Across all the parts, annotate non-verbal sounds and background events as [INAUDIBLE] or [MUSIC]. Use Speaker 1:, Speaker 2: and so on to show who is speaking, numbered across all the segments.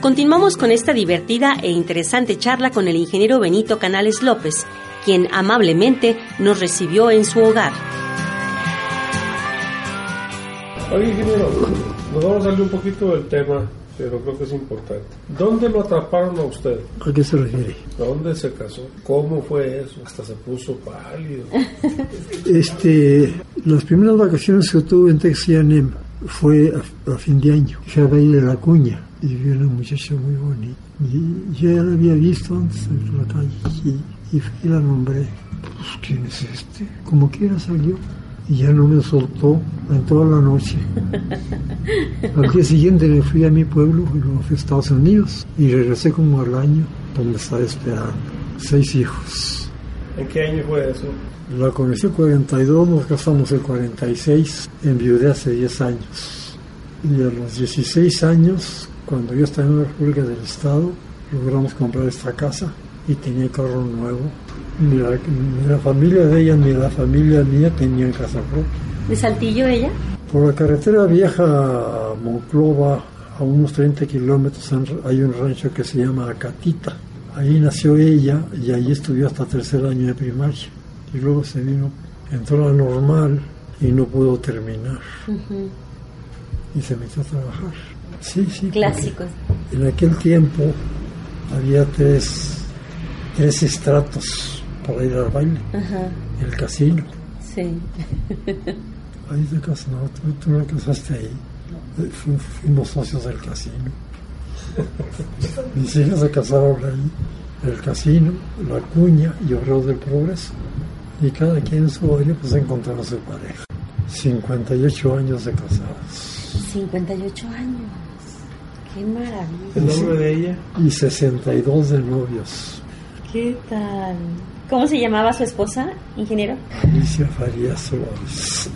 Speaker 1: Continuamos con esta divertida e interesante charla con el ingeniero Benito Canales López, quien amablemente nos recibió en su hogar.
Speaker 2: Oye, ingeniero, nos vamos a salir un poquito del tema, pero creo que es importante. ¿Dónde lo atraparon a usted?
Speaker 3: ¿A qué se refiere?
Speaker 2: ¿Dónde se casó? ¿Cómo fue eso? Hasta se puso pálido.
Speaker 3: Este, las primeras vacaciones que tuve en Texas fue a, a, fin de año. Fui a de la Cuña y vi una muchacha muy bonita. Y yo ya la había visto antes en la calle y, y, y la nombré. Pues, ¿quién es este? Como quiera salió y ya no me soltó en toda la noche. [LAUGHS] Al día siguiente me fui a mi pueblo, a Estados Unidos y regresé como al año donde estaba esperando. Seis hijos.
Speaker 2: ¿En qué año fue eso?
Speaker 3: La conocí en 42, nos casamos en 46, enviudé hace 10 años. Y a los 16 años, cuando yo estaba en la República del Estado, logramos comprar esta casa y tenía carro nuevo. Ni la, ni la, familia de ella ni la familia mía tenían casa propia.
Speaker 1: ¿De Saltillo ella?
Speaker 3: Por la carretera vieja a Monclova, a unos 30 kilómetros, hay un rancho que se llama Acatita. Ahí nació ella y ahí estudió hasta tercer año de primaria. Y luego se vino, entró a la normal y no pudo terminar. Uh -huh. Y se metió a trabajar. Sí, sí.
Speaker 1: Clásicos.
Speaker 3: En aquel tiempo había tres, tres estratos para ir al baile.
Speaker 1: Uh -huh.
Speaker 3: El casino.
Speaker 1: Sí. [LAUGHS]
Speaker 3: ahí te casas, no, tú, tú no casaste ahí. Fu, fuimos socios del casino. Mis hijas se casaron ahí. El casino, la cuña y Obrero del Progreso. Y cada quien en su baile pues encontró a su pareja. 58 años de casados.
Speaker 1: 58 años. Qué maravilla.
Speaker 2: ¿El nombre de ella?
Speaker 3: Y 62 de novios.
Speaker 1: ¿Qué tal? ¿Cómo se llamaba su esposa, ingeniero?
Speaker 3: Alicia Farías Suárez.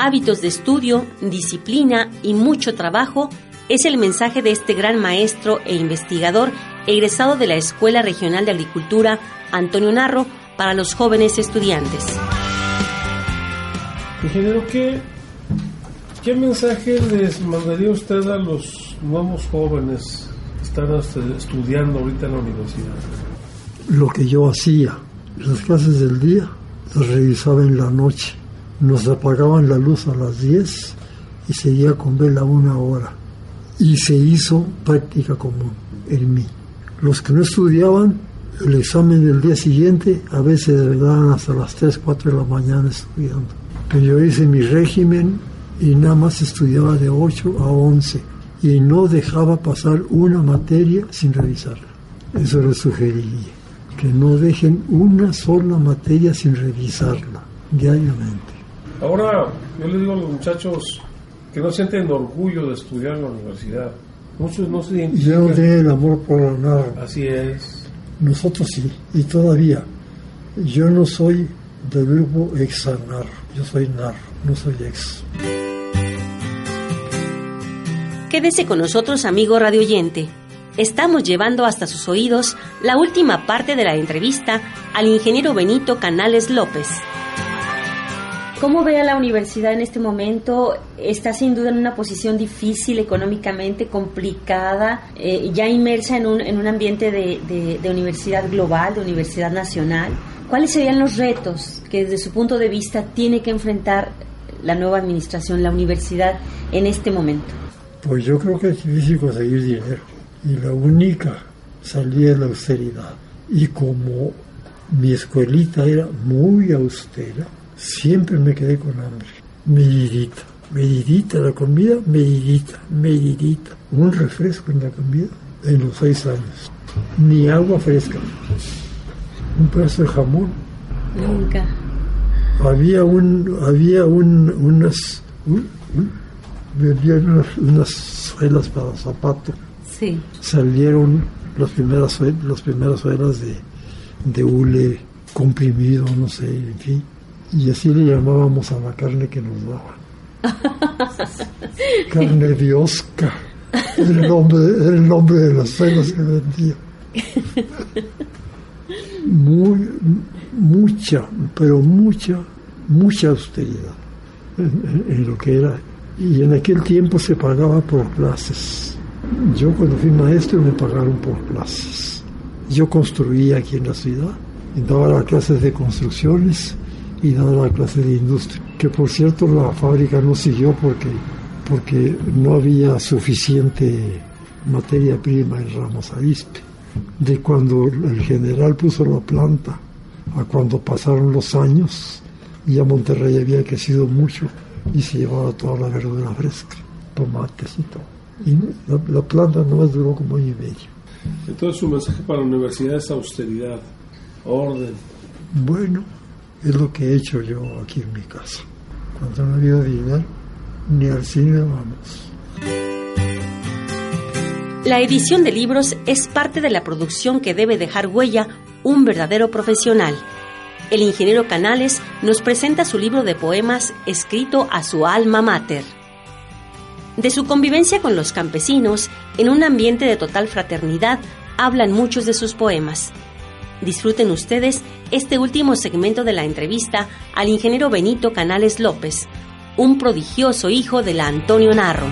Speaker 1: Hábitos de estudio, disciplina y mucho trabajo es el mensaje de este gran maestro e investigador egresado de la Escuela Regional de Agricultura Antonio Narro para los jóvenes estudiantes.
Speaker 2: Ingeniero, ¿qué, ¿qué mensaje les mandaría usted a los nuevos jóvenes que están estudiando ahorita en la universidad?
Speaker 3: Lo que yo hacía, las clases del día las revisaba en la noche. Nos apagaban la luz a las 10 y seguía con vela una hora. Y se hizo práctica común en mí. Los que no estudiaban, el examen del día siguiente, a veces daban hasta las 3, 4 de la mañana estudiando. Pero yo hice mi régimen y nada más estudiaba de 8 a 11 y no dejaba pasar una materia sin revisarla. Eso les sugeriría, que no dejen una sola materia sin revisarla diariamente.
Speaker 2: Ahora, yo le digo a los muchachos que no sienten orgullo de estudiar en la universidad. Muchos no se identifican.
Speaker 3: Yo no tenía el amor por la narra.
Speaker 2: Así es.
Speaker 3: Nosotros sí, y todavía. Yo no soy del grupo ex-nar, yo soy nar, no soy ex.
Speaker 1: Quédese con nosotros, amigo radioyente. Estamos llevando hasta sus oídos la última parte de la entrevista al ingeniero Benito Canales López. ¿Cómo ve a la universidad en este momento? Está sin duda en una posición difícil económicamente, complicada, eh, ya inmersa en un, en un ambiente de, de, de, universidad global, de universidad nacional. ¿Cuáles serían los retos que desde su punto de vista tiene que enfrentar la nueva administración, la universidad, en este momento?
Speaker 3: Pues yo creo que es difícil conseguir dinero y la única salida es la austeridad. Y como mi escuelita era muy austera, siempre me quedé con hambre. Medidita, medidita la comida, medidita, medidita. Un refresco en la comida en los seis años. Ni agua fresca. Un pedazo de jamón.
Speaker 1: Nunca.
Speaker 3: había un había un, unas vendían unas, unas suelas para zapato
Speaker 1: Sí.
Speaker 3: salieron las primeras las primeras suelas de, de hule comprimido no sé en fin y así le llamábamos a la carne que nos daban [LAUGHS] carne de Oscar era el nombre era el nombre de las suelas que vendía muy mucha pero mucha mucha austeridad en, en- en lo que era. Y en aquel tiempo se pagaba por clases. Yo cuando fui maestro me pagaron por clases. Yo construía aquí en la ciudad, daba las clases de construcciones y daba las clases de industria. Que por cierto la fábrica no siguió porque, porque no había suficiente materia prima en Ramos Arizpe. De cuando el general puso la planta a cuando pasaron los años, ya Monterrey había crecido mucho y se llevaba toda la verdura fresca, tomates y todo. Y la, la planta nomás duró como año y medio.
Speaker 2: Entonces su mensaje para la universidad es austeridad, orden.
Speaker 3: Bueno, es lo que he hecho yo aquí en mi casa. Cuando no había dinero, ni al cine vamos.
Speaker 1: La edición de libros es parte de la producción que debe dejar huella un verdadero profesional. El ingeniero Canales nos presenta su libro de poemas escrito a su alma mater. De su convivencia con los campesinos, en un ambiente de total fraternidad, hablan muchos de sus poemas. Disfruten ustedes este último segmento de la entrevista al ingeniero Benito Canales López, un prodigioso hijo de la Antonio Narro.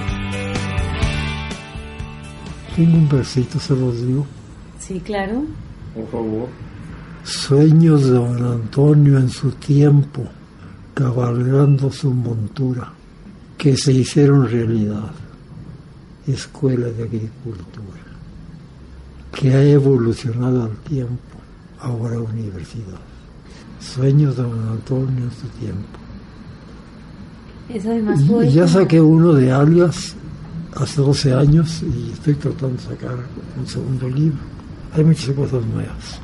Speaker 3: Tengo un versito, se los digo.
Speaker 1: Sí, claro.
Speaker 2: Por favor.
Speaker 3: Sueños de don Antonio en su tiempo, cabalgando su montura, que se hicieron realidad. Escuela de Agricultura, que ha evolucionado al tiempo, ahora universidad. Sueños de don Antonio en su tiempo.
Speaker 1: Es además
Speaker 3: Y ya saqué uno de algas hace 12 años y estoy tratando de sacar un segundo libro. Hay muchas cosas nuevas.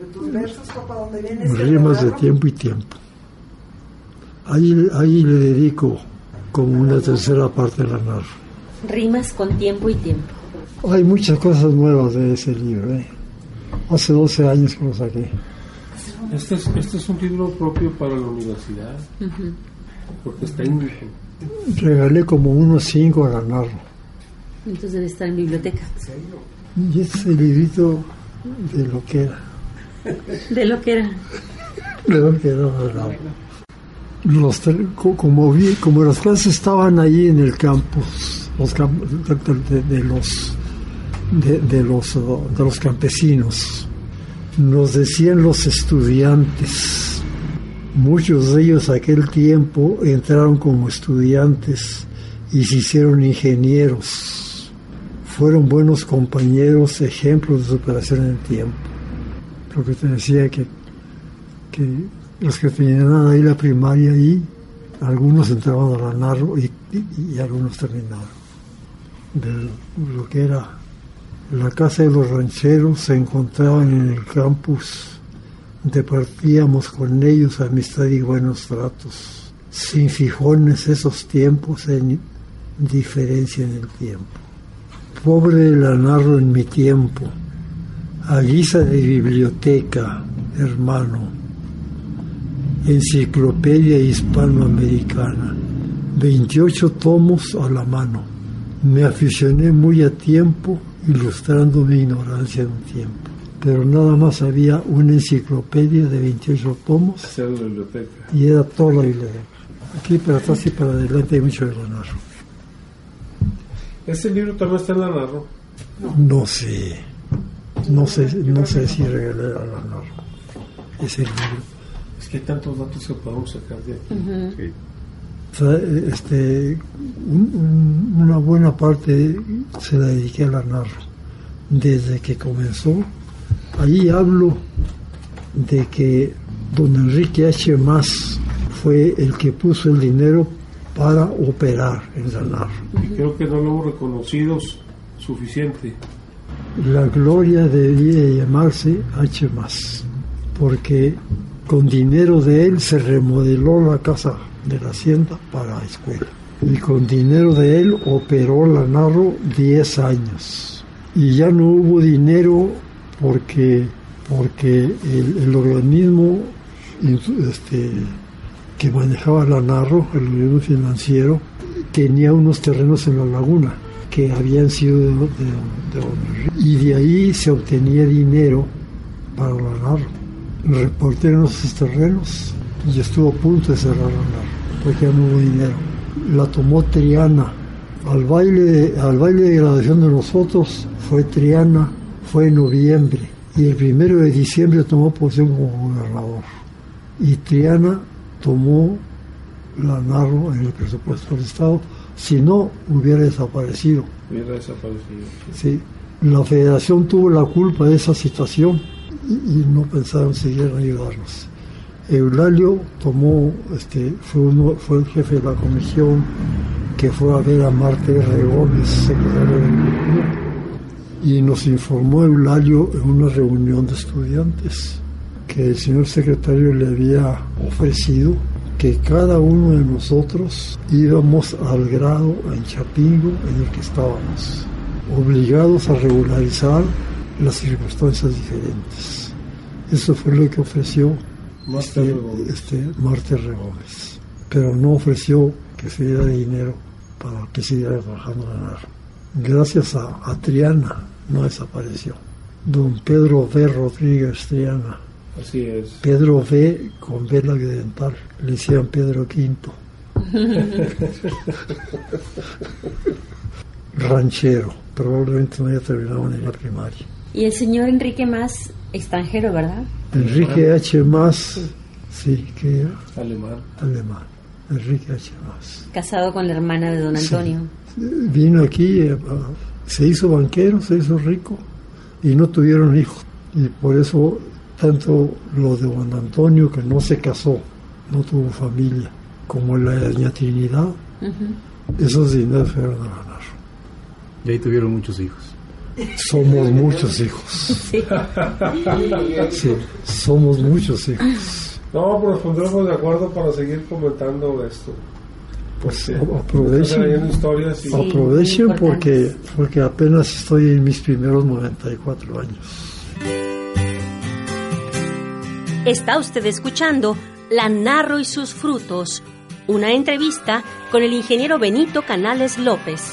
Speaker 4: De tus versos, papá, ¿dónde vienes?
Speaker 3: rimas de tiempo y tiempo. Ahí, ahí le dedico como una tercera parte de la narra.
Speaker 1: Rimas con tiempo y tiempo.
Speaker 3: Hay muchas cosas nuevas de ese libro. ¿eh? Hace 12 años que lo saqué.
Speaker 2: Este es, este es un libro propio para la universidad, porque es técnico.
Speaker 3: Regalé como unos cinco a la narra.
Speaker 1: Entonces debe estar en biblioteca.
Speaker 3: Y este es el librito de lo que era.
Speaker 1: De lo que era.
Speaker 3: De lo que era narra. Los, como, vi, como las clases estaban ahí en el campus, los cam- de, de- de los de, los de los campesinos, nos decían los estudiantes, muchos de ellos aquel tiempo entraron como estudiantes y se hicieron ingenieros, fueron buenos compañeros, ejemplos de superación en el tiempo. Lo que te decía que, que los que tenían ahí la primaria ahí, algunos entraban a la Narro y, y- y algunos terminaron. De lo que era la casa de los rancheros se encontraban en el campus, departíamos con ellos amistad y buenos tratos, sin fijones esos tiempos en diferencia en el tiempo. Pobre de la narro en mi tiempo, a guisa de biblioteca, hermano, Enciclopedia Hispanoamericana, 28 tomos a la mano. Me aficioné muy a tiempo, ilustrando mi ignorancia de un tiempo. Pero nada más había una enciclopedia de 28 tomos
Speaker 2: Hacer la biblioteca.
Speaker 3: y era toda la biblioteca. Aquí para atrás y para adelante hay mucho de ganar.
Speaker 2: Este libro también está en la narro.
Speaker 3: No sé, no sé, no sé si regalé a la narra ese libro.
Speaker 2: Es que hay tantos datos que podemos sacar de aquí.
Speaker 3: Sea, este, un- un- una buena parte se la dediqué a la narra. Desde que comenzó, ahí hablo de que don Enrique H. Más fue el que puso el dinero para operar en la narra.
Speaker 2: Y creo que no lo hemos reconocido s- suficiente.
Speaker 3: La gloria debía llamarse H. Más, porque Con dinero de él se remodeló la casa de la hacienda para la escuela. Y con dinero de él operó la Narro 10 años. Y ya no hubo dinero porque, porque el, organismo este, que manejaba la Narro, el organismo financiero, tenía unos terrenos en la laguna que habían sido de, de, y de ahí se obtenía dinero para la Narro. Reportaron esos terrenos y estuvo a punto de cerrar la Narro porque ya no hubo dinero. La tomó Triana. Al baile, de, al baile de graduación de nosotros fue Triana, fue en noviembre y el primero de diciembre tomó posesión como gobernador. Y Triana tomó la narro en el presupuesto del Estado, si no hubiera desaparecido.
Speaker 2: Hubiera desaparecido.
Speaker 3: Sí. La federación tuvo la culpa de esa situación y, y no pensaron seguir ayudarnos. Eulalio tomó, este, fue, uno, fue el jefe de la comisión que fue a ver a Marte R. Secretario de Agricultura, y nos informó Eulalio en una reunión de estudiantes que el señor secretario le había ofrecido que cada uno de nosotros íbamos al grado en Chapingo en el que estábamos, obligados a regularizar las circunstancias diferentes. Eso fue lo que ofreció este, este, Marte R. Gómez, pero no ofreció que se diera dinero para que siguiera trabajando en la Gracias a, a Triana no desapareció. Don Pedro V. Rodríguez Triana
Speaker 2: Así es.
Speaker 3: Pedro V con vela dental, le decían Pedro V. [LAUGHS] Ranchero, probablemente no haya terminado ni la primaria.
Speaker 1: Y el señor Enrique Más, extranjero, ¿verdad?
Speaker 3: Enrique H. Más, sí, que era
Speaker 2: Alemán.
Speaker 3: alemán. Enrique H. Más.
Speaker 1: Casado con la hermana de don Antonio.
Speaker 3: Vino aquí, eh, se hizo banquero, se hizo rico y no tuvieron hijos. Y por eso tanto lo de Juan Antonio, que no se casó, no tuvo familia, como la de Doña Trinidad, esos dineros fueron a ganar.
Speaker 5: Y ahí tuvieron muchos hijos.
Speaker 3: Somos muchos hijos.
Speaker 1: Sí.
Speaker 3: Sí, somos muchos hijos.
Speaker 2: No, pero nos pondremos de acuerdo para seguir comentando esto.
Speaker 3: Pues
Speaker 2: Sí.
Speaker 3: aprovechen,
Speaker 2: historias y
Speaker 1: Sí.
Speaker 3: aprovechen porque, porque apenas estoy en mis primeros 94 años.
Speaker 1: Está usted escuchando La Narro y sus frutos, una entrevista con el ingeniero Benito Canales López.